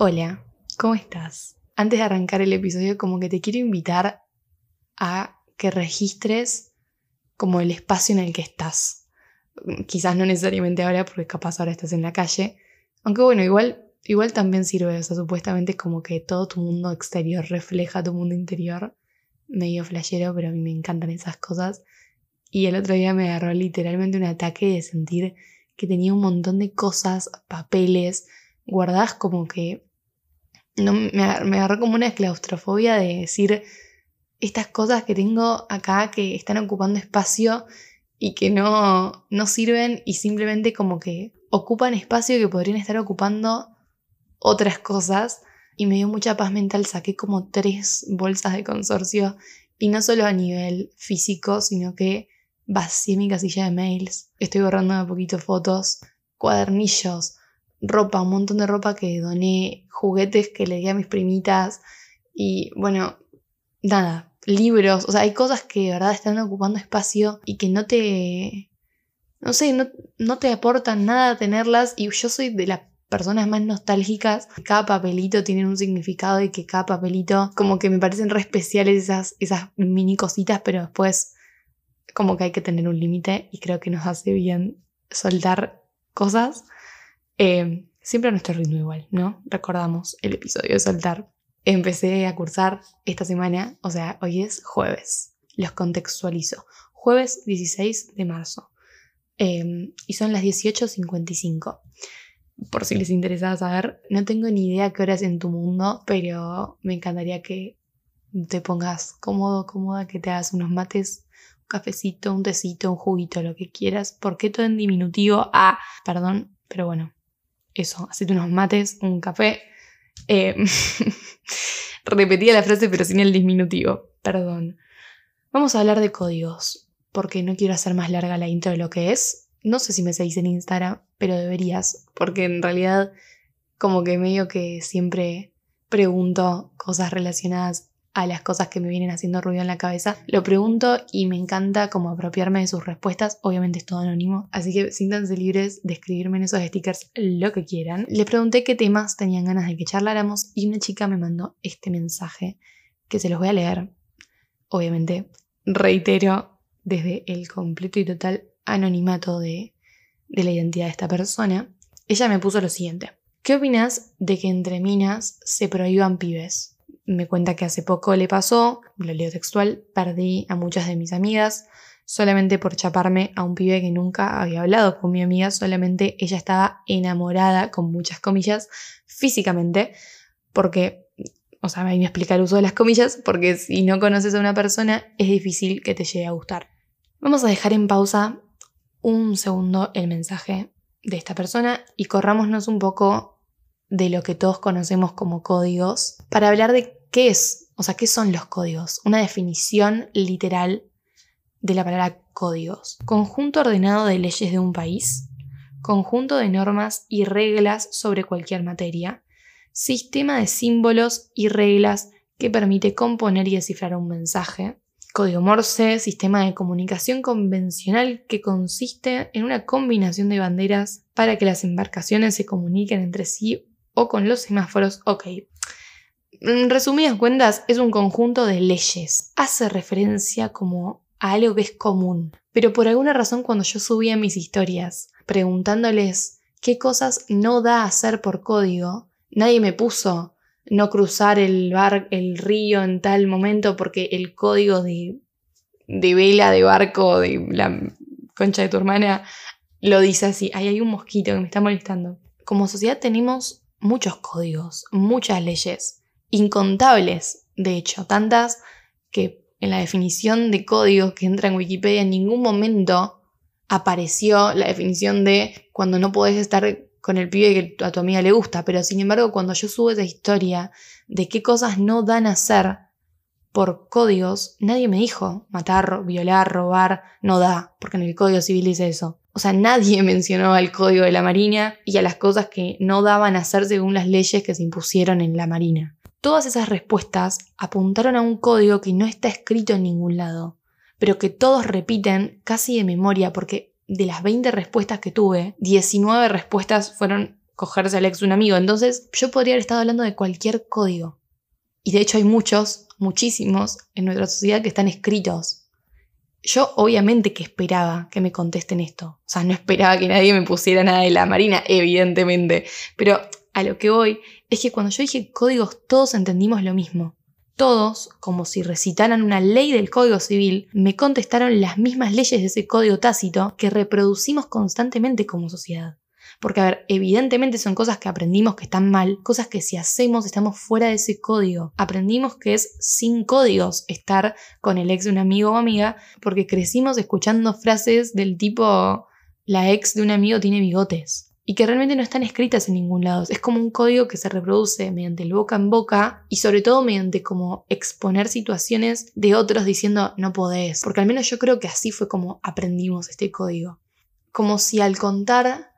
Hola, ¿cómo estás? Antes de arrancar el episodio, como que te quiero invitar a que registres como el espacio en el que estás. Quizás no necesariamente ahora, porque capaz ahora estás en la calle. Aunque bueno, igual, igual también sirve. O sea, supuestamente es como que todo tu mundo exterior refleja tu mundo interior. Medio flashero, pero a mí me encantan esas cosas. Y el otro día me agarró literalmente un ataque de sentir que tenía un montón de cosas, papeles, guardadas como que no, me, agarró como una claustrofobia de decir estas cosas que tengo acá que están ocupando espacio y que no, no sirven y simplemente como que ocupan espacio que podrían estar ocupando otras cosas. Y me dio mucha paz mental, saqué como tres bolsas de consorcio y no solo a nivel físico, sino que vacié mi casilla de mails, estoy borrando a poquito fotos, cuadernillos, ropa, un montón de ropa que doné, juguetes que le di a mis primitas y bueno, nada, libros, o sea, hay cosas que de verdad están ocupando espacio y que no te, no sé, no, no te aportan nada tenerlas y yo soy de las personas más nostálgicas. Cada papelito tiene un significado y que cada papelito como que me parecen re especiales esas, esas mini cositas, pero después como que hay que tener un límite y creo que nos hace bien soltar cosas. Eh, siempre a nuestro ritmo igual, ¿no? Recordamos el episodio de soltar. Empecé a cursar esta semana, o sea, hoy es jueves. Los contextualizo. Jueves 16 de marzo. Em, y son las 18.55. Por si les interesa saber, no tengo ni idea qué hora es en tu mundo, pero me encantaría que te pongas cómodo, cómoda, que te hagas unos mates, un cafecito, un tecito, un juguito, lo que quieras. ¿Por qué todo en diminutivo? Ah, perdón, pero bueno, eso, hacete unos mates, un café. Eh, repetía la frase pero sin el disminutivo, perdón. Vamos a hablar de códigos, porque no quiero hacer más larga la intro de lo que es. No sé si me seguís en Instagram, pero deberías, porque en realidad como que medio que siempre pregunto cosas relacionadas a las cosas que me vienen haciendo ruido en la cabeza. Lo pregunto y me encanta como apropiarme de sus respuestas. Obviamente es todo anónimo, así que siéntanse libres de escribirme en esos stickers lo que quieran. Les pregunté qué temas tenían ganas de que charláramos y una chica me mandó este mensaje que se los voy a leer. Obviamente, reitero desde el completo y total anonimato de, de la identidad de esta persona. Ella me puso lo siguiente. ¿Qué opinas de que entre minas se prohíban pibes? Me cuenta que hace poco le pasó, lo leo textual, perdí a muchas de mis amigas solamente por chaparme a un pibe que nunca había hablado con mi amiga, solamente ella estaba enamorada, con muchas comillas, físicamente, porque, o sea, me voy a explicar el uso de las comillas, porque si no conoces a una persona es difícil que te llegue a gustar. Vamos a dejar en pausa un segundo el mensaje de esta persona y corrámonos un poco de lo que todos conocemos como códigos para hablar de ¿Qué es? O sea, ¿qué son los códigos? Una definición literal de la palabra códigos. Conjunto ordenado de leyes de un país, conjunto de normas y reglas sobre cualquier materia, sistema de símbolos y reglas que permite componer y descifrar un mensaje, código Morse, sistema de comunicación convencional que consiste en una combinación de banderas para que las embarcaciones se comuniquen entre sí o con los semáforos. Ok, en resumidas cuentas, es un conjunto de leyes. Hace referencia como a algo que es común. Pero por alguna razón cuando yo subía mis historias preguntándoles qué cosas no da hacer por código, nadie me puso no cruzar el bar, el río en tal momento porque el código de, de vela de barco de la concha de tu hermana lo dice así. Ahí hay un mosquito que me está molestando. Como sociedad tenemos muchos códigos, muchas leyes incontables, de hecho, tantas que en la definición de código que entra en Wikipedia en ningún momento apareció la definición de cuando no podés estar con el pibe que a tu amiga le gusta, pero sin embargo cuando yo subo esa historia de qué cosas no dan a hacer por códigos, nadie me dijo matar, violar, robar, no da, porque en el Código Civil dice eso. O sea, nadie mencionó al Código de la Marina y a las cosas que no daban a hacer según las leyes que se impusieron en la Marina. Todas esas respuestas apuntaron a un código que no está escrito en ningún lado, pero que todos repiten casi de memoria porque de las 20 respuestas que tuve, 19 respuestas fueron cogerse al ex un amigo. Entonces yo podría haber estado hablando de cualquier código. Y de hecho hay muchos, muchísimos en nuestra sociedad que están escritos. Yo obviamente que esperaba que me contesten esto. O sea, no esperaba que nadie me pusiera nada de la Marina, evidentemente. Pero a lo que voy es que cuando yo dije códigos todos entendimos lo mismo. Todos, como si recitaran una ley del Código Civil, me contestaron las mismas leyes de ese código tácito que reproducimos constantemente como sociedad. Porque, a ver, evidentemente son cosas que aprendimos que están mal, cosas que si hacemos estamos fuera de ese código. Aprendimos que es sin códigos estar con el ex de un amigo o amiga, porque crecimos escuchando frases del tipo la ex de un amigo tiene bigotes y que realmente no están escritas en ningún lado. Es como un código que se reproduce mediante el boca en boca y sobre todo mediante como exponer situaciones de otros diciendo no podés. Porque al menos yo creo que así fue como aprendimos este código. Como si al contar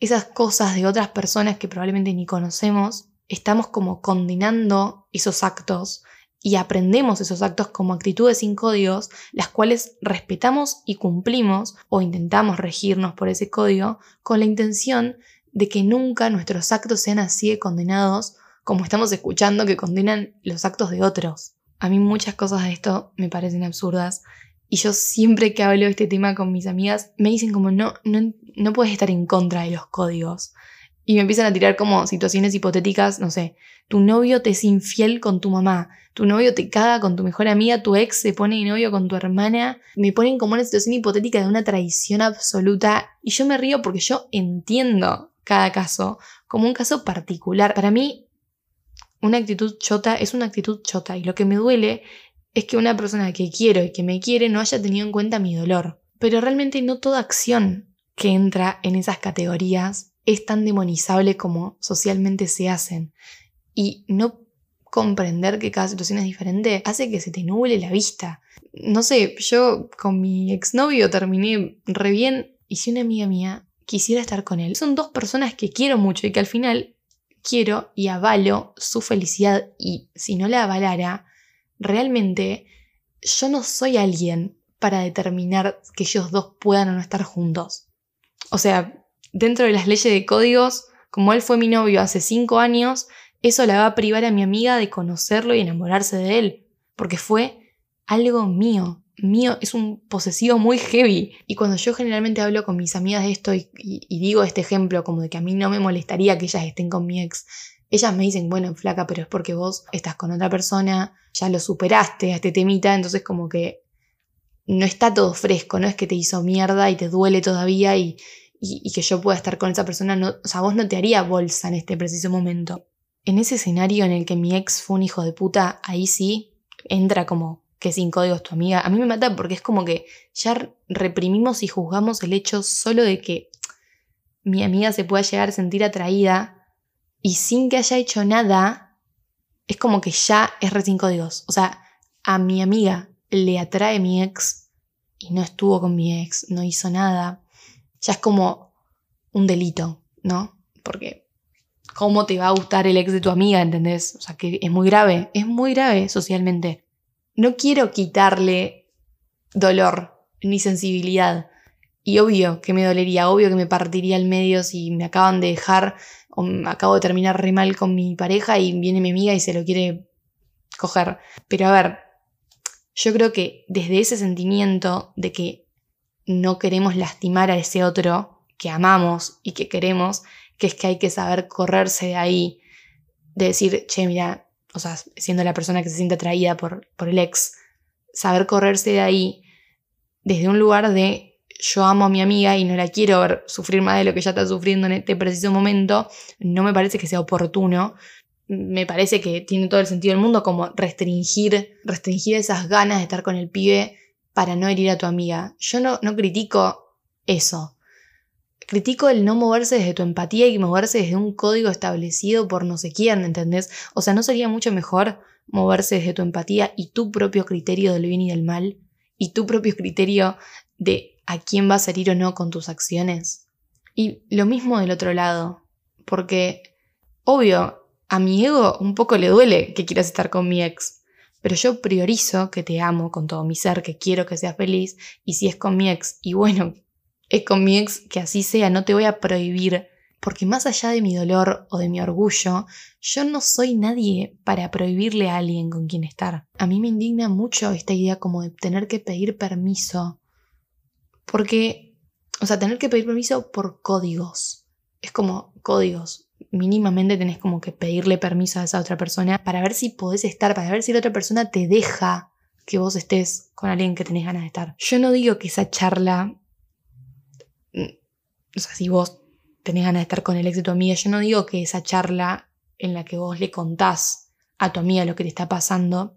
esas cosas de otras personas que probablemente ni conocemos, estamos como condenando esos actos y aprendemos esos actos como actitudes sin códigos, las cuales respetamos y cumplimos o intentamos regirnos por ese código con la intención de que nunca nuestros actos sean así de condenados como estamos escuchando que condenan los actos de otros. A mí muchas cosas de esto me parecen absurdas y yo siempre que hablo de este tema con mis amigas me dicen como no, no, no puedes estar en contra de los códigos. Y me empiezan a tirar como situaciones hipotéticas, no sé, tu novio te es infiel con tu mamá, tu novio te caga con tu mejor amiga, tu ex se pone novio con tu hermana, me ponen como una situación hipotética de una traición absoluta y yo me río porque yo entiendo cada caso como un caso particular. Para mí, una actitud chota es una actitud chota y lo que me duele es que una persona que quiero y que me quiere no haya tenido en cuenta mi dolor. Pero realmente no toda acción que entra en esas categorías es tan demonizable como socialmente se hacen. Y no comprender que cada situación es diferente hace que se te nuble la vista. No sé, yo con mi exnovio terminé re bien y si una amiga mía quisiera estar con él, son dos personas que quiero mucho y que al final quiero y avalo su felicidad y si no la avalara, realmente yo no soy alguien para determinar que ellos dos puedan o no estar juntos. O sea, dentro de las leyes de códigos, como él fue mi novio hace cinco años, eso la va a privar a mi amiga de conocerlo y enamorarse de él, porque fue algo mío. Mío es un posesivo muy heavy. Y cuando yo generalmente hablo con mis amigas de esto y, digo este ejemplo como de que a mí no me molestaría que ellas estén con mi ex, ellas me dicen, bueno, flaca, pero es porque vos estás con otra persona, ya lo superaste a este temita, entonces como que no está todo fresco, no es que te hizo mierda y te duele todavía y, y, que yo pueda estar con esa persona, no, o sea, vos no te haría bolsa en este preciso momento en ese escenario en el que mi ex fue un hijo de puta, ahí sí entra como que sin códigos tu amiga. A mí me mata porque es como que ya reprimimos y juzgamos el hecho solo de que mi amiga se pueda llegar a sentir atraída y sin que haya hecho nada, es como que ya es re sin códigos. O sea, a mi amiga le atrae mi ex y no estuvo con mi ex, no hizo nada. Ya es como un delito, ¿no? Porque cómo te va a gustar el ex de tu amiga, ¿entendés? O sea, que es muy grave, es muy grave socialmente. No quiero quitarle dolor ni sensibilidad. Y obvio que me dolería, obvio que me partiría el medio si me acaban de dejar o me acabo de terminar re mal con mi pareja y viene mi amiga y se lo quiere coger. Pero a ver, yo creo que desde ese sentimiento de que no queremos lastimar a ese otro que amamos y que queremos, que es que hay que saber correrse de ahí, de decir, che, mira, o sea, siendo la persona que se siente atraída por, por el ex, saber correrse de ahí desde un lugar de yo amo a mi amiga y no la quiero ver sufrir más de lo que ella está sufriendo en este preciso momento, no me parece que sea oportuno. Me parece que tiene todo el sentido del mundo como restringir, restringir esas ganas de estar con el pibe para no herir a tu amiga. Yo no, critico eso. Critico el no moverse desde tu empatía y moverse desde un código establecido por no sé quién, ¿entendés? O sea, ¿no sería mucho mejor moverse desde tu empatía y tu propio criterio del bien y del mal? Y tu propio criterio de a quién vas a herir o no con tus acciones? Y lo mismo del otro lado, porque, obvio, a mi ego un poco le duele que quieras estar con mi ex, pero yo priorizo que te amo con todo mi ser, que quiero que seas feliz, y si es con mi ex, y bueno, es con mi ex que así sea, no te voy a prohibir Porque más allá de mi dolor o de mi orgullo, yo no soy nadie para prohibirle a alguien con quien estar. A mí me indigna mucho esta idea como de tener que pedir permiso. Porque, o sea, tener que pedir permiso por códigos. Es como códigos. Mínimamente tenés como que pedirle permiso a esa otra persona para ver si podés estar, para ver si la otra persona te deja que vos estés con alguien que tenés ganas de estar. Yo no digo que esa charla, mm, o sea, si vos tenés ganas de estar con el ex de tu amiga, yo no digo que esa charla en la que vos le contás a tu amiga lo que te está pasando,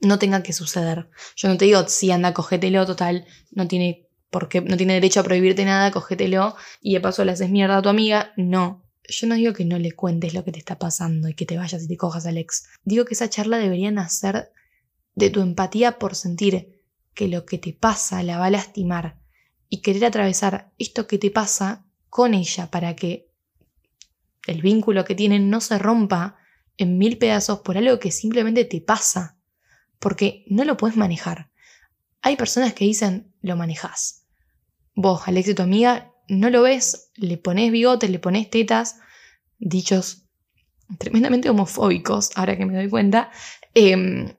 no tenga que suceder. Yo no te digo, sí, anda, cogételo, total, no tiene, porque, no tiene derecho a prohibirte nada, cogételo y de paso le haces mierda a tu amiga. No, yo no digo que no le cuentes lo que te está pasando y que te vayas y te cojas al ex. Digo que esa charla debería nacer de tu empatía por sentir que lo que te pasa la va a lastimar y querer atravesar esto que te pasa con ella para que el vínculo que tienen no se rompa en mil pedazos por algo que simplemente te pasa, porque no lo puedes manejar. Hay personas que dicen, lo manejas. Vos, Alex y tu amiga, no lo ves, le pones bigotes, le pones tetas, dichos tremendamente homofóbicos, ahora que me doy cuenta, eh,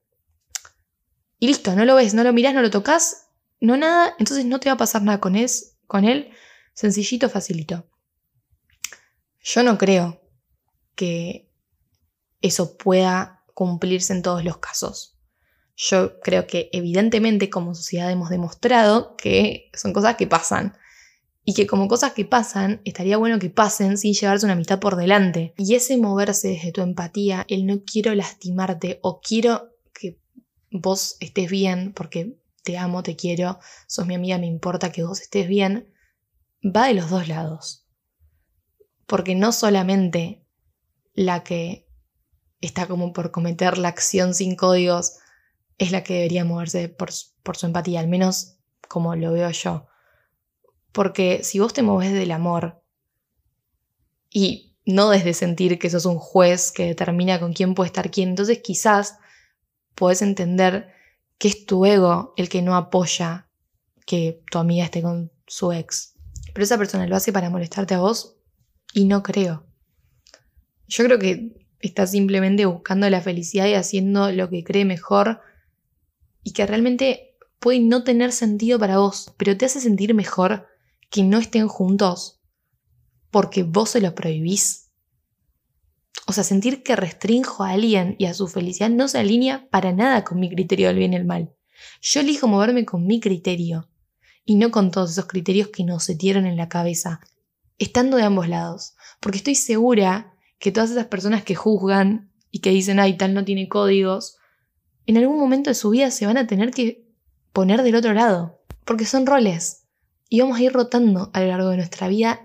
y listo, no lo ves, no lo mirás, no lo tocas, no nada, entonces no te va a pasar nada con él, con él, sencillito, facilito. Yo no creo que eso pueda cumplirse en todos los casos. Yo creo que evidentemente como sociedad hemos demostrado que son cosas que pasan. Y que como cosas que pasan, estaría bueno que pasen sin llevarse una amistad por delante. Y ese moverse desde tu empatía, el no quiero lastimarte o quiero vos estés bien, porque te amo, te quiero, sos mi amiga, me importa que vos estés bien, va de los dos lados. Porque no solamente la que está como por cometer la acción sin códigos es la que debería moverse por, por su empatía, al menos como lo veo yo. Porque si vos te moves del amor y no desde sentir que sos un juez que determina con quién puede estar quién, entonces quizás puedes entender que es tu ego el que no apoya que tu amiga esté con su ex. Pero esa persona lo hace para molestarte a vos y no creo. Yo creo que está simplemente buscando la felicidad y haciendo lo que cree mejor y que realmente puede no tener sentido para vos, pero te hace sentir mejor que no estén juntos porque vos se lo prohibís. O sea, sentir que restrinjo a alguien y a su felicidad no se alinea para nada con mi criterio del bien y el mal. Yo elijo moverme con mi criterio y no con todos esos criterios que nos setieron en la cabeza, estando de ambos lados. Porque estoy segura que todas esas personas que juzgan y que dicen, ay, tal no tiene códigos, en algún momento de su vida se van a tener que poner del otro lado. Porque son roles. Y vamos a ir rotando a lo largo de nuestra vida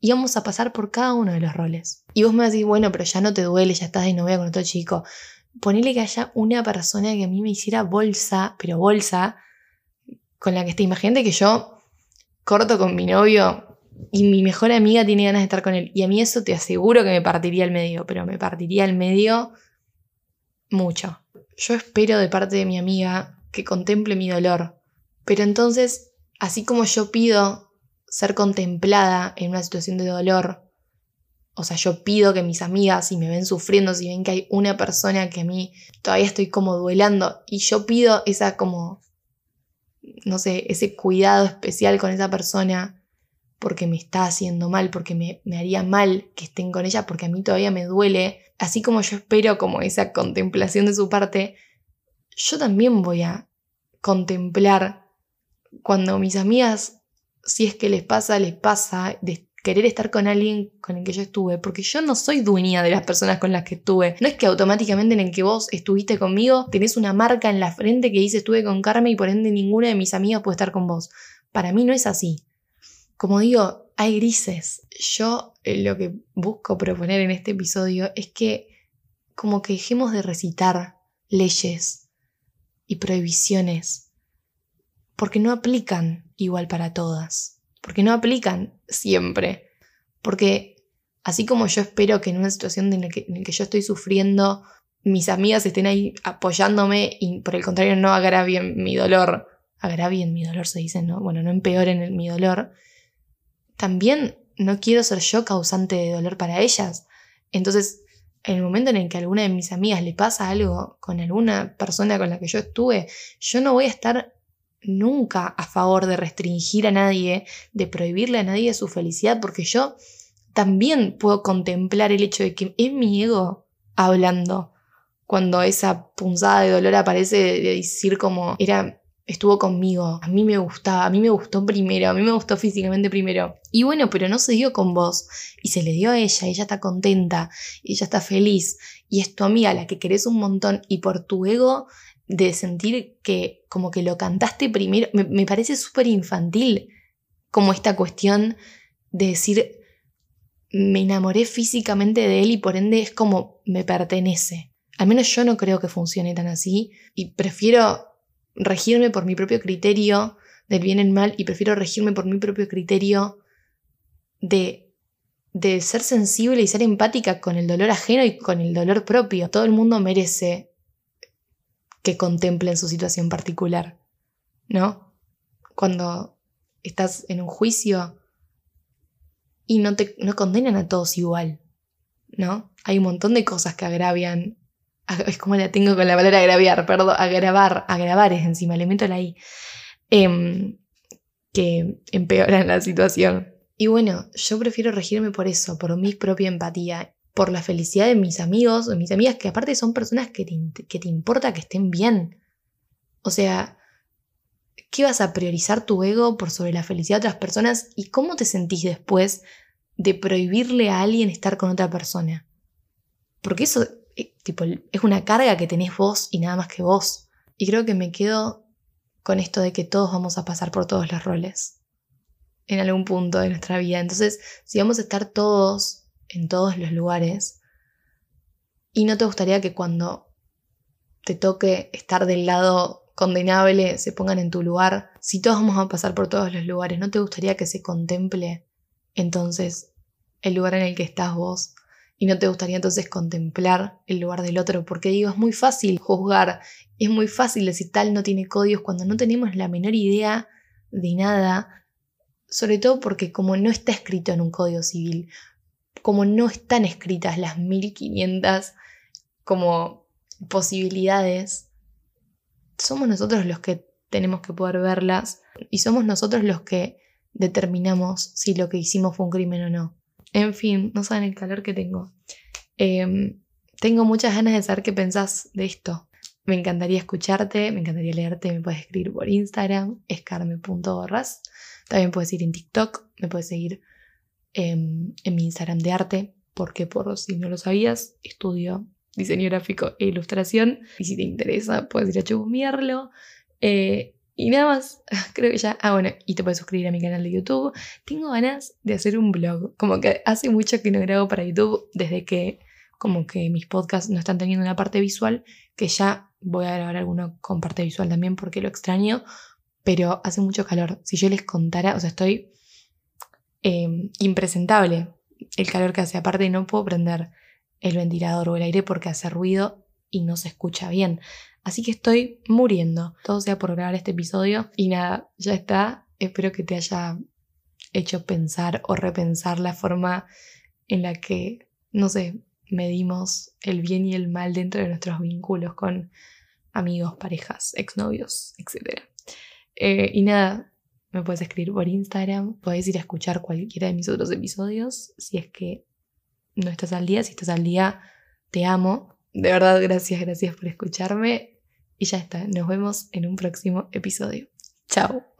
y vamos a pasar por cada uno de los roles. Y vos me decís, bueno, pero ya no te duele, ya estás de novia con otro chico. Ponele que haya una persona que a mí me hiciera bolsa, pero bolsa, con la que esté. Imagínate que yo corto con mi novio y mi mejor amiga tiene ganas de estar con él. Y a mí eso te aseguro que me partiría al medio, pero me partiría al medio mucho. Yo espero de parte de mi amiga que contemple mi dolor. Pero entonces, así como yo pido ser contemplada en una situación de dolor. O sea, yo pido que mis amigas, si me ven sufriendo, si ven que hay una persona que a mí todavía estoy como duelando, y yo pido esa como, no sé, ese cuidado especial con esa persona porque me está haciendo mal, porque me, haría mal que estén con ella, porque a mí todavía me duele, así como yo espero como esa contemplación de su parte, yo también voy a contemplar cuando mis amigas si es que les pasa, les pasa de querer estar con alguien con el que yo estuve, porque yo no soy dueña de las personas con las que estuve. No es que automáticamente en el que vos estuviste conmigo tenés una marca en la frente que dice estuve con Carmen y por ende ninguna de mis amigas puede estar con vos. Para mí no es así. Como digo, hay grises. Yo eh, lo que busco proponer en este episodio es que como que dejemos de recitar leyes y prohibiciones, porque no aplican igual para todas, porque no aplican siempre, porque así como yo espero que en una situación en la que, yo estoy sufriendo, mis amigas estén ahí apoyándome y por el contrario no agravien mi dolor, agravien mi dolor se dice, ¿no? Bueno, no empeoren mi dolor, también no quiero ser yo causante de dolor para ellas. Entonces, en el momento en el que a alguna de mis amigas le pasa algo con alguna persona con la que yo estuve, yo no voy a estar nunca a favor de restringir a nadie, de prohibirle a nadie su felicidad, porque yo también puedo contemplar el hecho de que es mi ego hablando. Cuando esa punzada de dolor aparece de decir como era estuvo conmigo, a mí me gustaba, a mí me gustó primero, a mí me gustó físicamente primero. Y bueno, pero no se dio con vos. Y se le dio a ella, ella está contenta, ella está feliz y es tu amiga la que querés un montón y por tu ego de sentir que como que lo cantaste primero, me, me parece súper infantil como esta cuestión de decir me enamoré físicamente de él y por ende es como me pertenece. Al menos yo no creo que funcione tan así y prefiero regirme por mi propio criterio del bien y el mal y prefiero regirme por mi propio criterio de, de ser sensible y ser empática con el dolor ajeno y con el dolor propio. Todo el mundo merece que contemplen su situación particular, ¿no? Cuando estás en un juicio y no te no condenan a todos igual, ¿no? Hay un montón de cosas que agravian es como la tengo con la palabra agraviar, perdón, agravar, agravar es encima, le meto la I, em, que empeoran la situación. Y bueno, yo prefiero regirme por eso, por mi propia empatía, por la felicidad de mis amigos o mis amigas, que aparte son personas que te, que te importa que estén bien. O sea, ¿qué vas a priorizar tu ego por sobre la felicidad de otras personas? ¿Y cómo te sentís después de prohibirle a alguien estar con otra persona? Porque eso eh, tipo, es una carga que tenés vos y nada más que vos. Y creo que me quedo con esto de que todos vamos a pasar por todos los roles en algún punto de nuestra vida. Entonces, si vamos a estar todos en todos los lugares, y no te gustaría que cuando te toque estar del lado condenable se pongan en tu lugar, si todos vamos a pasar por todos los lugares, ¿no te gustaría que se contemple entonces el lugar en el que estás vos y no te gustaría entonces contemplar el lugar del otro, porque digo, es muy fácil juzgar, es muy fácil decir tal no tiene códigos cuando no tenemos la menor idea de nada, sobre todo porque como no está escrito en un código civil, como no están escritas las 1500 como posibilidades, somos nosotros los que tenemos que poder verlas y somos nosotros los que determinamos si lo que hicimos fue un crimen o no. En fin, no saben el calor que tengo. Em, tengo muchas ganas de saber qué pensás de esto. Me encantaría escucharte, me encantaría leerte. Me puedes escribir por Instagram, escarme.borras. También puedes ir en TikTok, me puedes seguir em, en mi Instagram de arte, porque por si no lo sabías, estudio diseño gráfico e ilustración. Y si te interesa, puedes ir a chusmearlo. Eh, y nada más, creo que ya. Ah, bueno, y te puedes suscribir a mi canal de YouTube. Tengo ganas de hacer un blog. Como que hace mucho que no grabo para YouTube, desde que como que mis podcasts no están teniendo una parte visual, que ya voy a grabar alguno con parte visual también porque lo extraño, pero hace mucho calor. Si yo les contara, o sea, estoy em, impresentable el calor que hace. Aparte, no puedo prender el ventilador o el aire porque hace ruido y no se escucha bien. Así que estoy muriendo. Todo sea por grabar este episodio. Y nada, ya está. Espero que te haya hecho pensar o repensar la forma en la que, no sé, medimos el bien y el mal dentro de nuestros vínculos con amigos, parejas, exnovios, etc. Eh, y nada, me puedes escribir por Instagram, puedes ir a escuchar cualquiera de mis otros episodios si es que no estás al día. Si estás al día, te amo. De verdad, gracias, gracias por escucharme. Y ya está, nos vemos en un próximo episodio. Chao.